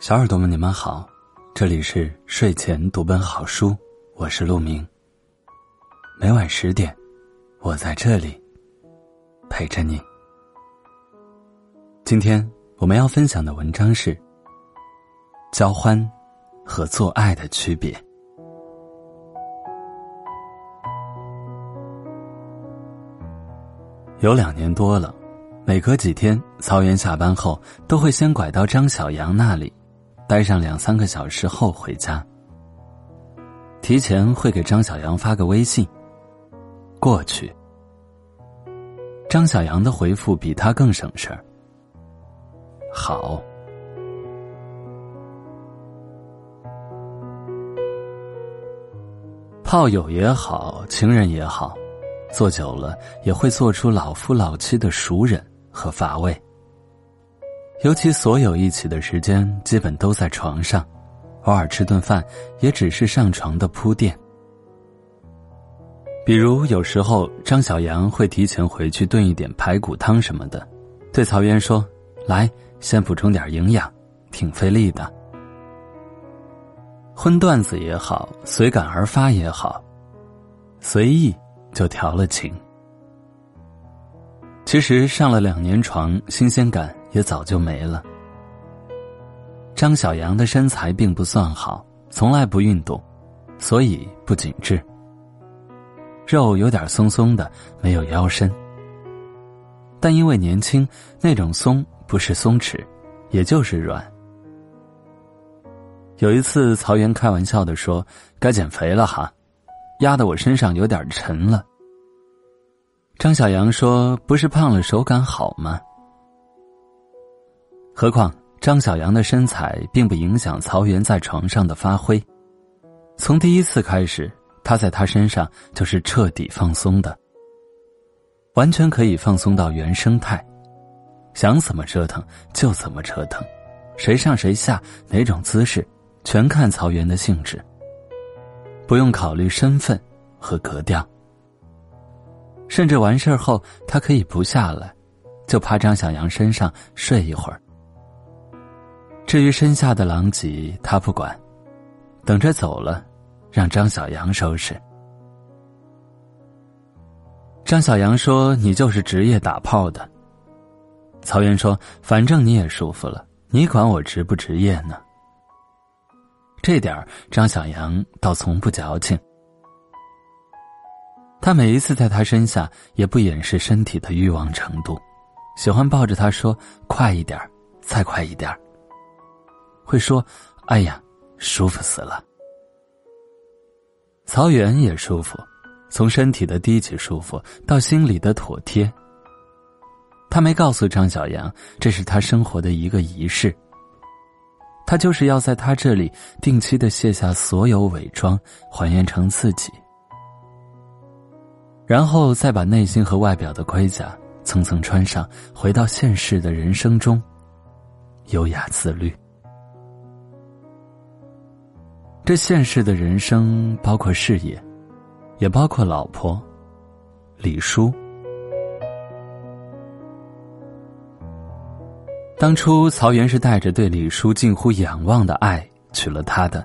小耳朵们，你们好，这里是睡前读本好书，我是陆明。每晚十点，我在这里陪着你。今天我们要分享的文章是：交欢和做爱的区别。有两年多了，每隔几天，曹原下班后都会先拐到张小杨那里。待上两三个小时后回家，提前会给张小杨发个微信。过去，张小杨的回复比他更省事儿。好，炮友也好，情人也好，做久了也会做出老夫老妻的熟人和乏味。尤其所有一起的时间基本都在床上，偶尔吃顿饭也只是上床的铺垫。比如有时候张小杨会提前回去炖一点排骨汤什么的，对曹渊说：“来，先补充点营养，挺费力的。”荤段子也好，随感而发也好，随意就调了情。其实上了两年床，新鲜感。也早就没了。张小杨的身材并不算好，从来不运动，所以不紧致。肉有点松松的，没有腰身。但因为年轻，那种松不是松弛，也就是软。有一次，曹源开玩笑的说：“该减肥了哈，压得我身上有点沉了。”张小杨说：“不是胖了，手感好吗？”何况张小杨的身材并不影响曹源在床上的发挥，从第一次开始，他在他身上就是彻底放松的，完全可以放松到原生态，想怎么折腾就怎么折腾，谁上谁下哪种姿势，全看曹原的兴致，不用考虑身份和格调，甚至完事后他可以不下来，就趴张小杨身上睡一会儿。至于身下的狼藉，他不管，等着走了，让张小杨收拾。张小杨说：“你就是职业打炮的。”曹原说：“反正你也舒服了，你管我职不职业呢？”这点张小杨倒从不矫情。他每一次在他身下，也不掩饰身体的欲望程度，喜欢抱着他说：“快一点再快一点会说：“哎呀，舒服死了。”曹原也舒服，从身体的低级舒服到心里的妥帖。他没告诉张小杨，这是他生活的一个仪式。他就是要在他这里定期的卸下所有伪装，还原成自己，然后再把内心和外表的盔甲层层穿上，回到现实的人生中，优雅自律。这现实的人生包括事业，也包括老婆李叔。当初曹原是带着对李叔近乎仰望的爱娶了她的。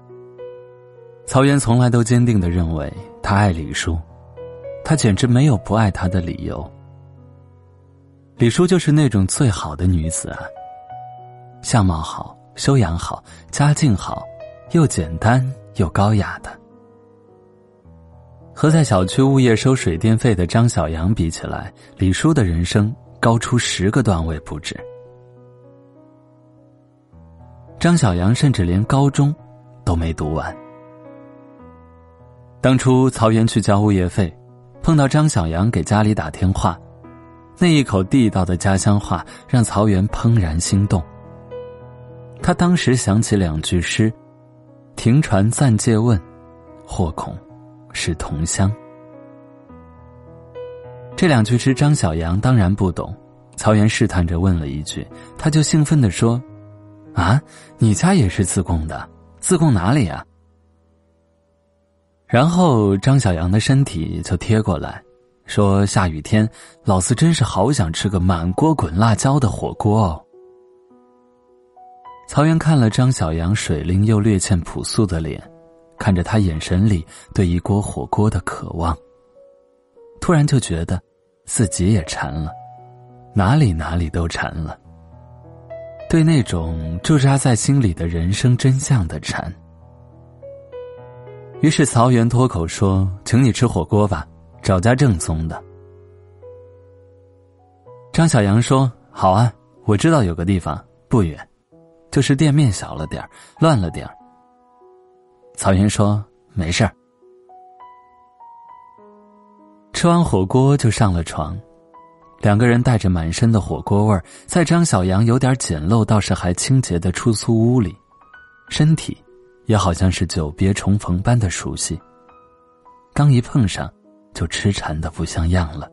曹原从来都坚定的认为他爱李叔，他简直没有不爱他的理由。李叔就是那种最好的女子啊，相貌好，修养好，家境好。又简单又高雅的，和在小区物业收水电费的张小杨比起来，李叔的人生高出十个段位不止。张小杨甚至连高中都没读完。当初曹原去交物业费，碰到张小杨给家里打电话，那一口地道的家乡话让曹原怦然心动。他当时想起两句诗。停船暂借问，或恐是同乡。这两句诗，张小杨当然不懂。曹原试探着问了一句，他就兴奋地说：“啊，你家也是自贡的，自贡哪里呀？然后张小杨的身体就贴过来，说：“下雨天，老子真是好想吃个满锅滚辣椒的火锅哦。”曹原看了张小杨水灵又略欠朴素的脸，看着他眼神里对一锅火锅的渴望，突然就觉得自己也馋了，哪里哪里都馋了。对那种驻扎在心里的人生真相的馋。于是曹源脱口说：“请你吃火锅吧，找家正宗的。”张小杨说：“好啊，我知道有个地方不远，就是店面小了点儿乱了点儿。”曹源说：“没事儿。”吃完火锅就上了床。两个人带着满身的火锅味儿，在张小杨有点简陋倒是还清洁的出租屋里，身体也好像是久别重逢般的熟悉。刚一碰上，就痴缠的不像样了。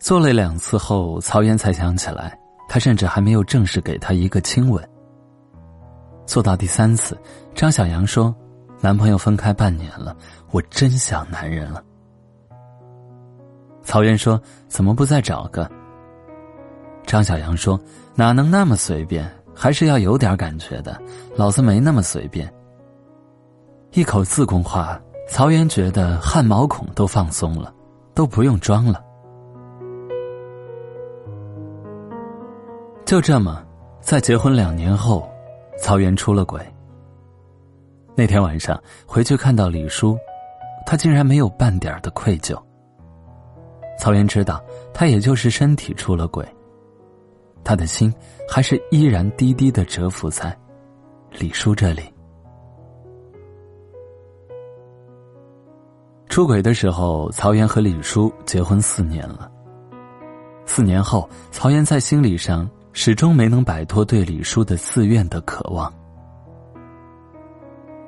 做了两次后，曹岩才想起来，他甚至还没有正式给他一个亲吻。做到第三次，张小杨说：“男朋友分开半年了，我真想男人了。”曹原说：“怎么不再找个？”张小杨说：“哪能那么随便？还是要有点感觉的。老子没那么随便。”一口自贡话，曹原觉得汗毛孔都放松了，都不用装了。就这么，在结婚两年后，曹原出了轨。那天晚上回去看到李叔，他竟然没有半点的愧疚。曹岩知道，他也就是身体出了轨，他的心还是依然低低的蛰伏在李叔这里。出轨的时候，曹岩和李叔结婚四年了。四年后，曹岩在心理上始终没能摆脱对李叔的自愿的渴望，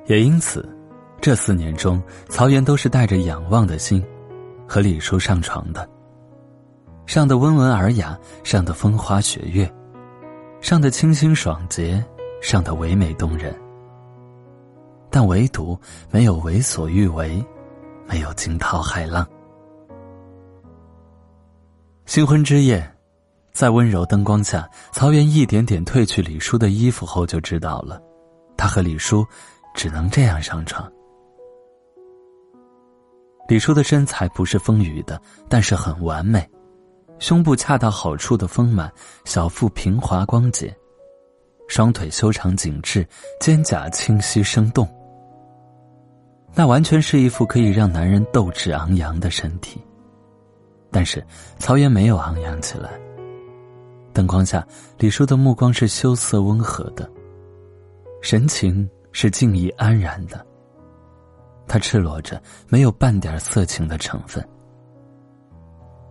也因此，这四年中，曹岩都是带着仰望的心。和李叔上床的，上的温文尔雅，上的风花雪月，上的清新爽洁，上的唯美动人。但唯独没有为所欲为，没有惊涛骇浪。新婚之夜，在温柔灯光下，曹原一点点褪去李叔的衣服后，就知道了，他和李叔只能这样上床。李叔的身材不是丰腴的，但是很完美，胸部恰到好处的丰满，小腹平滑光洁，双腿修长紧致，肩胛清晰生动。那完全是一副可以让男人斗志昂扬的身体。但是曹岩没有昂扬起来。灯光下，李叔的目光是羞涩温和的，神情是静谧安然的。她赤裸着，没有半点色情的成分。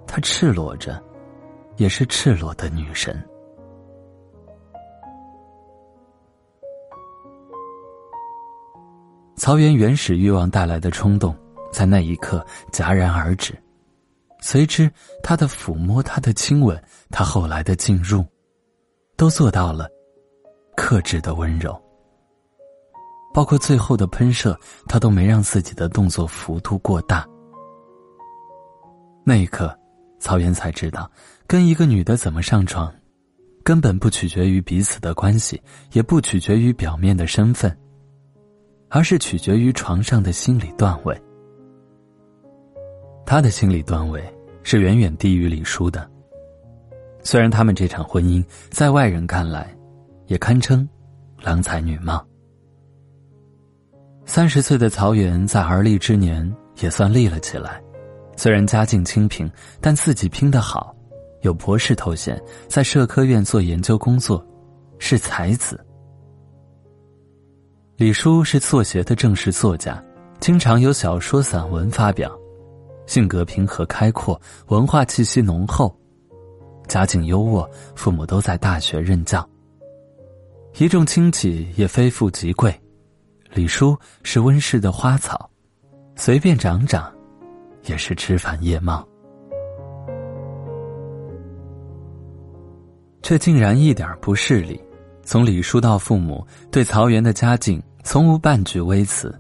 她赤裸着，也是赤裸的女神。曹原原始欲望带来的冲动，在那一刻戛然而止，随之他的抚摸，他的亲吻，他后来的进入，都做到了克制的温柔。包括最后的喷射，他都没让自己的动作幅度过大。那一刻，曹原才知道，跟一个女的怎么上床，根本不取决于彼此的关系，也不取决于表面的身份，而是取决于床上的心理段位。他的心理段位是远远低于李叔的。虽然他们这场婚姻在外人看来，也堪称郎才女貌。三十岁的曹原在而立之年也算立了起来，虽然家境清贫，但自己拼得好，有博士头衔，在社科院做研究工作，是才子。李叔是作协的正式作家，经常有小说、散文发表，性格平和开阔，文化气息浓厚，家境优渥，父母都在大学任教，一众亲戚也非富即贵。李叔是温室的花草，随便长长，也是枝繁叶茂，却竟然一点不势利，从李叔到父母，对曹元的家境从无半句微词。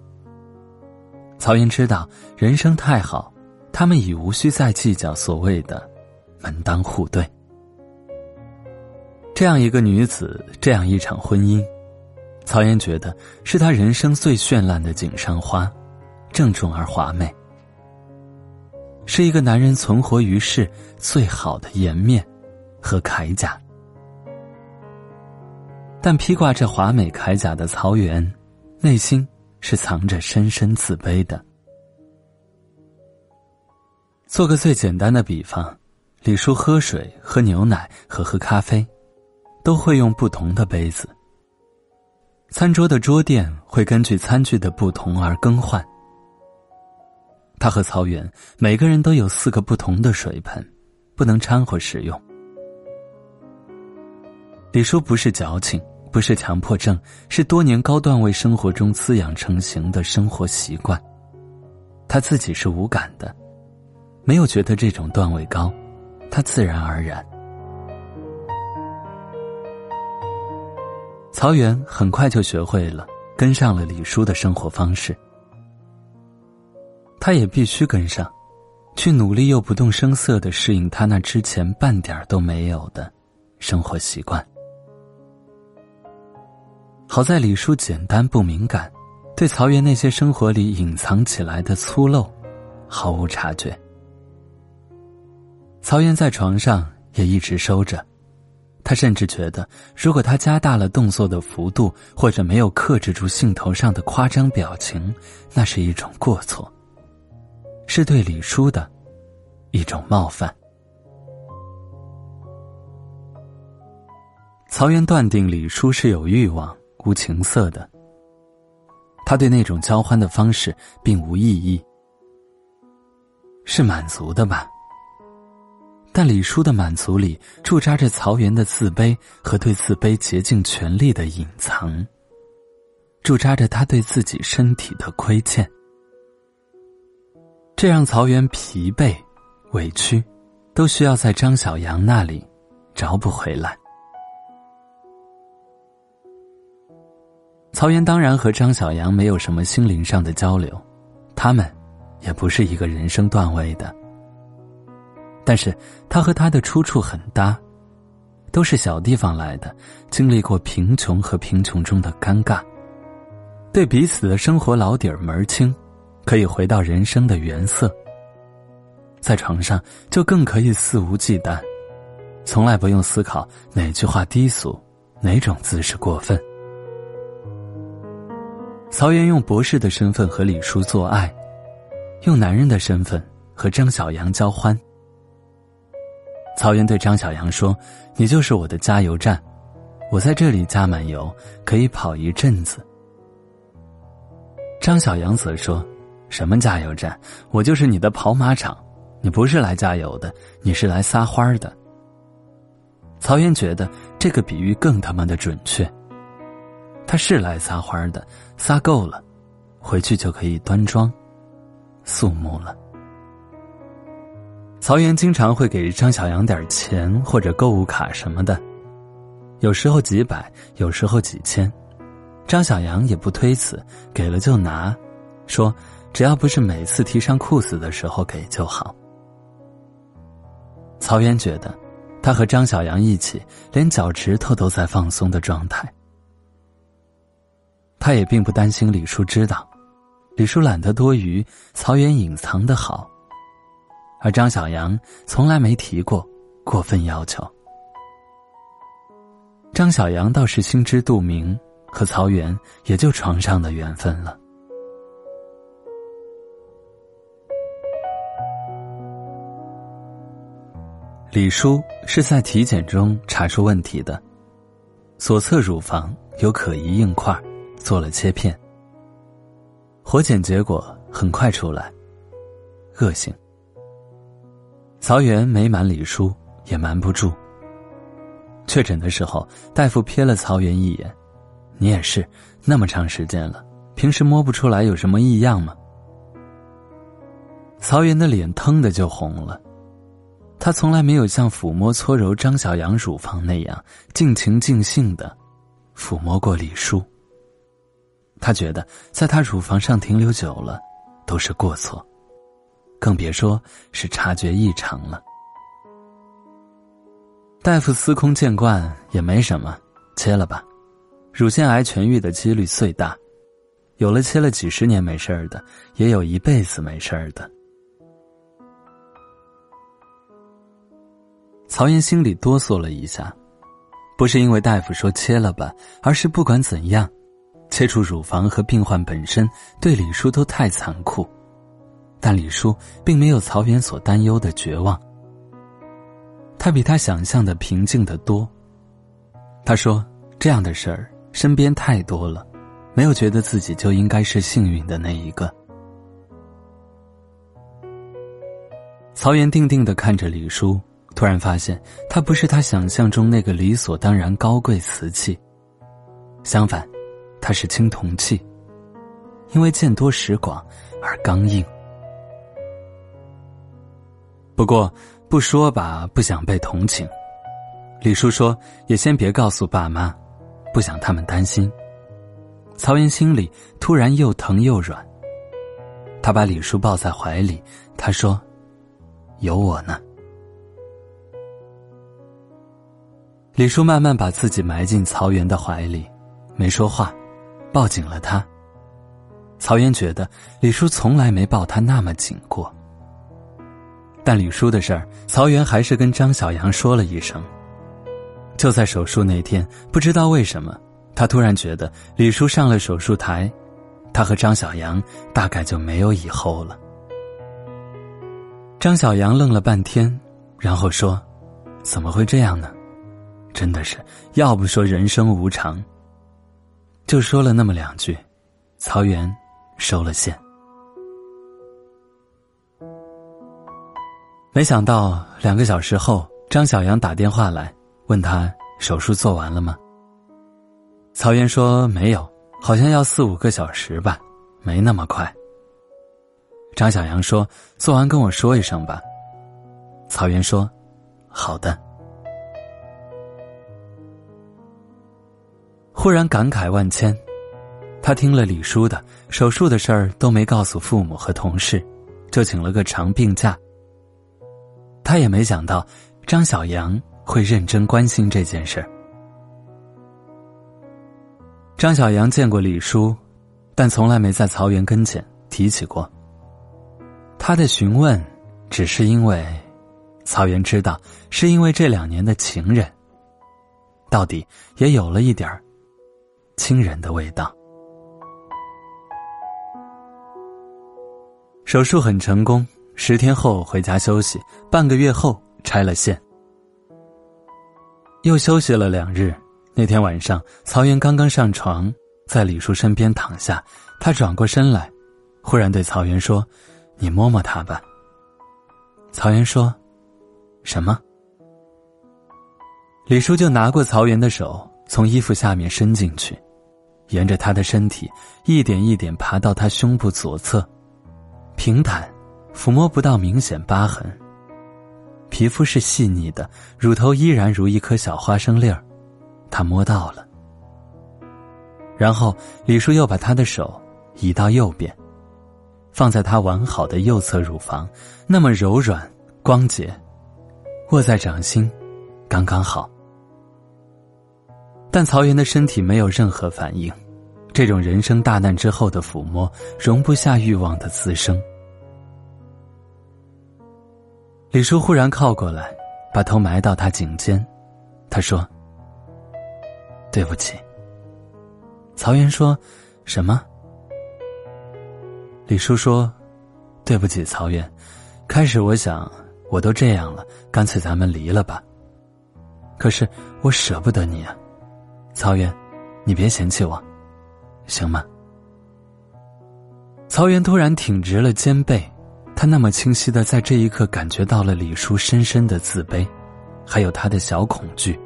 曹元知道人生太好，他们已无需再计较所谓的门当户对。这样一个女子，这样一场婚姻，曹岩觉得是他人生最绚烂的锦上花，郑重而华美，是一个男人存活于世最好的颜面和铠甲。但披挂着华美铠甲的曹元，内心是藏着深深自卑的。做个最简单的比方，李叔喝水、喝牛奶和喝咖啡。都会用不同的杯子。餐桌的桌垫会根据餐具的不同而更换。他和曹远每个人都有四个不同的水盆，不能掺和使用。李叔不是矫情，不是强迫症，是多年高段位生活中滋养成型的生活习惯。他自己是无感的，没有觉得这种段位高，他自然而然。曹元很快就学会了，跟上了李叔的生活方式。他也必须跟上，去努力又不动声色的适应他那之前半点都没有的生活习惯。好在李叔简单不敏感，对曹元那些生活里隐藏起来的粗陋毫无察觉。曹元在床上也一直收着。他甚至觉得，如果他加大了动作的幅度，或者没有克制住兴头上的夸张表情，那是一种过错，是对李叔的一种冒犯。曹元断定李叔是有欲望、无情色的，他对那种交欢的方式并无异议，是满足的吧？但李叔的满足里驻扎着曹元的自卑和对自卑竭尽全力的隐藏，驻扎着他对自己身体的亏欠，这让曹元疲惫、委屈，都需要在张小阳那里找补回来。曹元当然和张小阳没有什么心灵上的交流，他们也不是一个人生段位的。但是他和他的出处很搭，都是小地方来的，经历过贫穷和贫穷中的尴尬，对彼此的生活老底儿门儿清，可以回到人生的原色。在床上就更可以肆无忌惮，从来不用思考哪句话低俗，哪种姿势过分。曹岩用博士的身份和李叔做爱，用男人的身份和张小阳交欢。曹元对张小阳说：“你就是我的加油站，我在这里加满油可以跑一阵子。”张小阳则说：“什么加油站？我就是你的跑马场，你不是来加油的，你是来撒欢儿的。”曹元觉得这个比喻更他妈的准确。他是来撒欢儿的，撒够了，回去就可以端庄、肃穆了。曹元经常会给张小阳点钱或者购物卡什么的，有时候几百，有时候几千，张小阳也不推辞，给了就拿，说只要不是每次提上裤子的时候给就好。曹元觉得，他和张小阳一起，连脚趾头都在放松的状态。他也并不担心李叔知道，李叔懒得多余，曹元隐藏的好。而张小阳从来没提过过分要求。张小阳倒是心知肚明，和曹元也就床上的缘分了。李叔是在体检中查出问题的，左侧乳房有可疑硬块，做了切片。活检结果很快出来，恶性。曹元没瞒李叔，也瞒不住。确诊的时候，大夫瞥了曹元一眼：“你也是，那么长时间了，平时摸不出来有什么异样吗？”曹元的脸腾的就红了。他从来没有像抚摸搓揉张小阳乳房那样尽情尽兴的抚摸过李叔。他觉得在他乳房上停留久了，都是过错，更别说是察觉异常了。大夫司空见惯，也没什么，切了吧。乳腺癌痊愈的几率最大，有了切了几十年没事儿的，也有一辈子没事儿的。曹岩心里哆嗦了一下，不是因为大夫说切了吧，而是不管怎样。切除乳房和病患本身对李叔都太残酷，但李叔并没有曹元所担忧的绝望。他比他想象的平静的多。他说：“这样的事儿身边太多了，没有觉得自己就应该是幸运的那一个。”曹元定定的看着李叔，突然发现他不是他想象中那个理所当然高贵瓷器，相反。他是青铜器，因为见多识广而刚硬。不过不说吧，不想被同情。李叔说：“也先别告诉爸妈，不想他们担心。”曹岩心里突然又疼又软。他把李叔抱在怀里，他说：“有我呢。”李叔慢慢把自己埋进曹岩的怀里，没说话。抱紧了他。曹岩觉得李叔从来没抱他那么紧过。但李叔的事儿，曹元还是跟张小阳说了一声。就在手术那天，不知道为什么，他突然觉得李叔上了手术台，他和张小阳大概就没有以后了。张小阳愣了半天，然后说：“怎么会这样呢？真的是，要不说人生无常。”就说了那么两句，曹元收了线。没想到两个小时后，张小阳打电话来，问他手术做完了吗？曹元说没有，好像要四五个小时吧，没那么快。张小阳说做完跟我说一声吧。曹元说，好的。忽然感慨万千，他听了李叔的手术的事儿都没告诉父母和同事，就请了个长病假。他也没想到张小阳会认真关心这件事儿。张小阳见过李叔，但从来没在曹元跟前提起过。他的询问，只是因为曹元知道，是因为这两年的情人，到底也有了一点儿。亲人的味道。手术很成功，十天后回家休息，半个月后拆了线，又休息了两日。那天晚上，曹元刚刚上床，在李叔身边躺下，他转过身来，忽然对曹元说：“你摸摸他吧。”曹岩说：“什么？”李叔就拿过曹元的手。从衣服下面伸进去，沿着他的身体一点一点爬到他胸部左侧，平坦，抚摸不到明显疤痕。皮肤是细腻的，乳头依然如一颗小花生粒儿，他摸到了。然后李叔又把他的手移到右边，放在他完好的右侧乳房，那么柔软光洁，握在掌心，刚刚好。但曹元的身体没有任何反应，这种人生大难之后的抚摸容不下欲望的滋生。李叔忽然靠过来，把头埋到他颈间，他说：“对不起。”曹元说：“什么？”李叔说：“对不起，曹元。开始我想，我都这样了，干脆咱们离了吧。可是我舍不得你啊。”曹元，你别嫌弃我，行吗？曹元突然挺直了肩背，他那么清晰的在这一刻感觉到了李叔深深的自卑，还有他的小恐惧。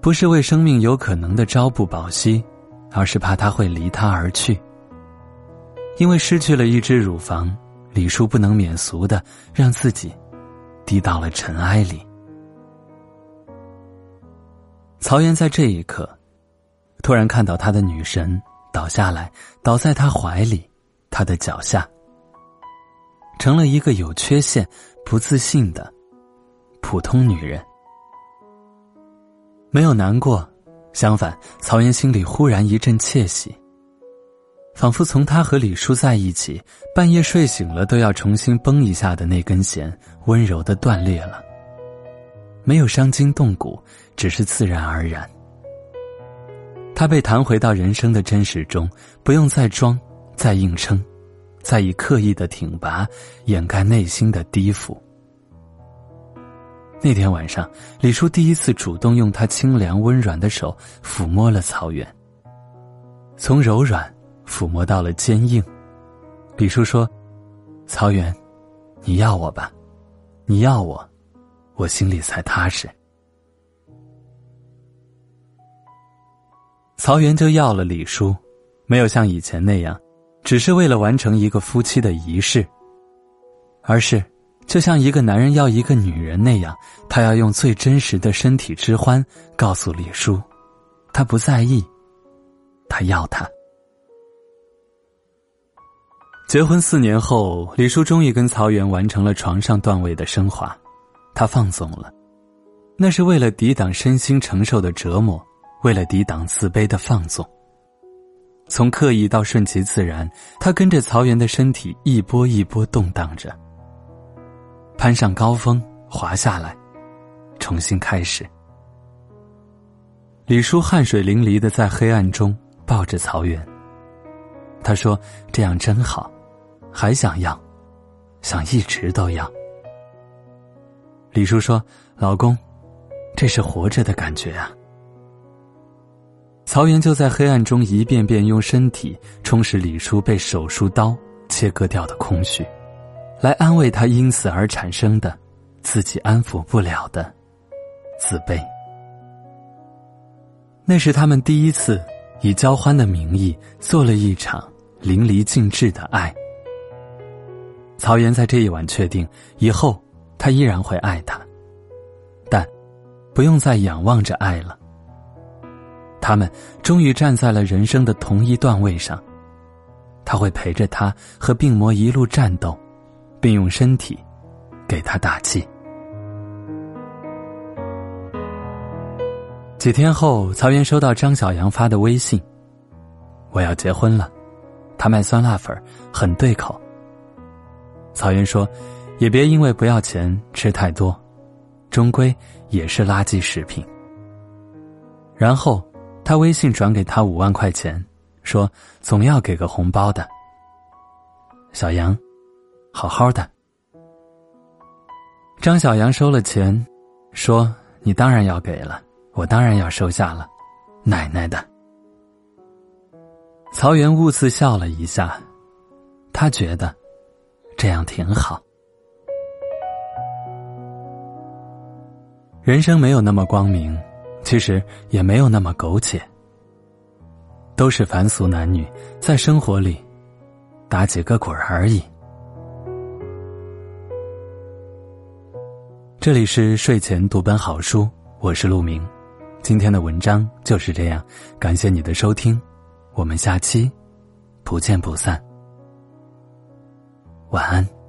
不是为生命有可能的朝不保夕，而是怕他会离他而去。因为失去了一只乳房，李叔不能免俗的让自己低到了尘埃里。曹岩在这一刻，突然看到他的女神倒下来，倒在他怀里，他的脚下，成了一个有缺陷、不自信的普通女人。没有难过，相反，曹岩心里忽然一阵窃喜，仿佛从他和李叔在一起，半夜睡醒了都要重新绷一下的那根弦，温柔的断裂了。没有伤筋动骨，只是自然而然。他被弹回到人生的真实中，不用再装、再硬撑、再以刻意的挺拔掩盖内心的低伏。那天晚上，李叔第一次主动用他清凉温软的手抚摸了曹远，从柔软抚摸到了坚硬。李叔说：“曹远，你要我吧？你要我。”我心里才踏实。曹元就要了李叔，没有像以前那样，只是为了完成一个夫妻的仪式，而是就像一个男人要一个女人那样，他要用最真实的身体之欢告诉李叔，他不在意，他要他。结婚四年后，李叔终于跟曹元完成了床上段位的升华。他放纵了，那是为了抵挡身心承受的折磨，为了抵挡自卑的放纵。从刻意到顺其自然，他跟着曹原的身体一波一波动荡着，攀上高峰，滑下来，重新开始。李叔汗水淋漓的在黑暗中抱着曹原。他说：“这样真好，还想要，想一直都要。”李叔说：“老公，这是活着的感觉啊。”曹岩就在黑暗中一遍遍用身体充实李叔被手术刀切割掉的空虚，来安慰他因此而产生的自己安抚不了的自卑。那是他们第一次以交欢的名义做了一场淋漓尽致的爱。曹岩在这一晚确定以后。他依然会爱他，但不用再仰望着爱了。他们终于站在了人生的同一段位上，他会陪着他和病魔一路战斗，并用身体给他打气。几天后，曹原收到张小阳发的微信：“我要结婚了。”他卖酸辣粉，很对口。曹原说。也别因为不要钱吃太多，终归也是垃圾食品。然后他微信转给他五万块钱，说总要给个红包的。小杨，好好的。张小杨收了钱，说你当然要给了，我当然要收下了，奶奶的。曹元兀自笑了一下，他觉得这样挺好。人生没有那么光明，其实也没有那么苟且。都是凡俗男女，在生活里打几个滚而已。这里是睡前读本好书，我是陆明。今天的文章就是这样，感谢你的收听，我们下期不见不散。晚安。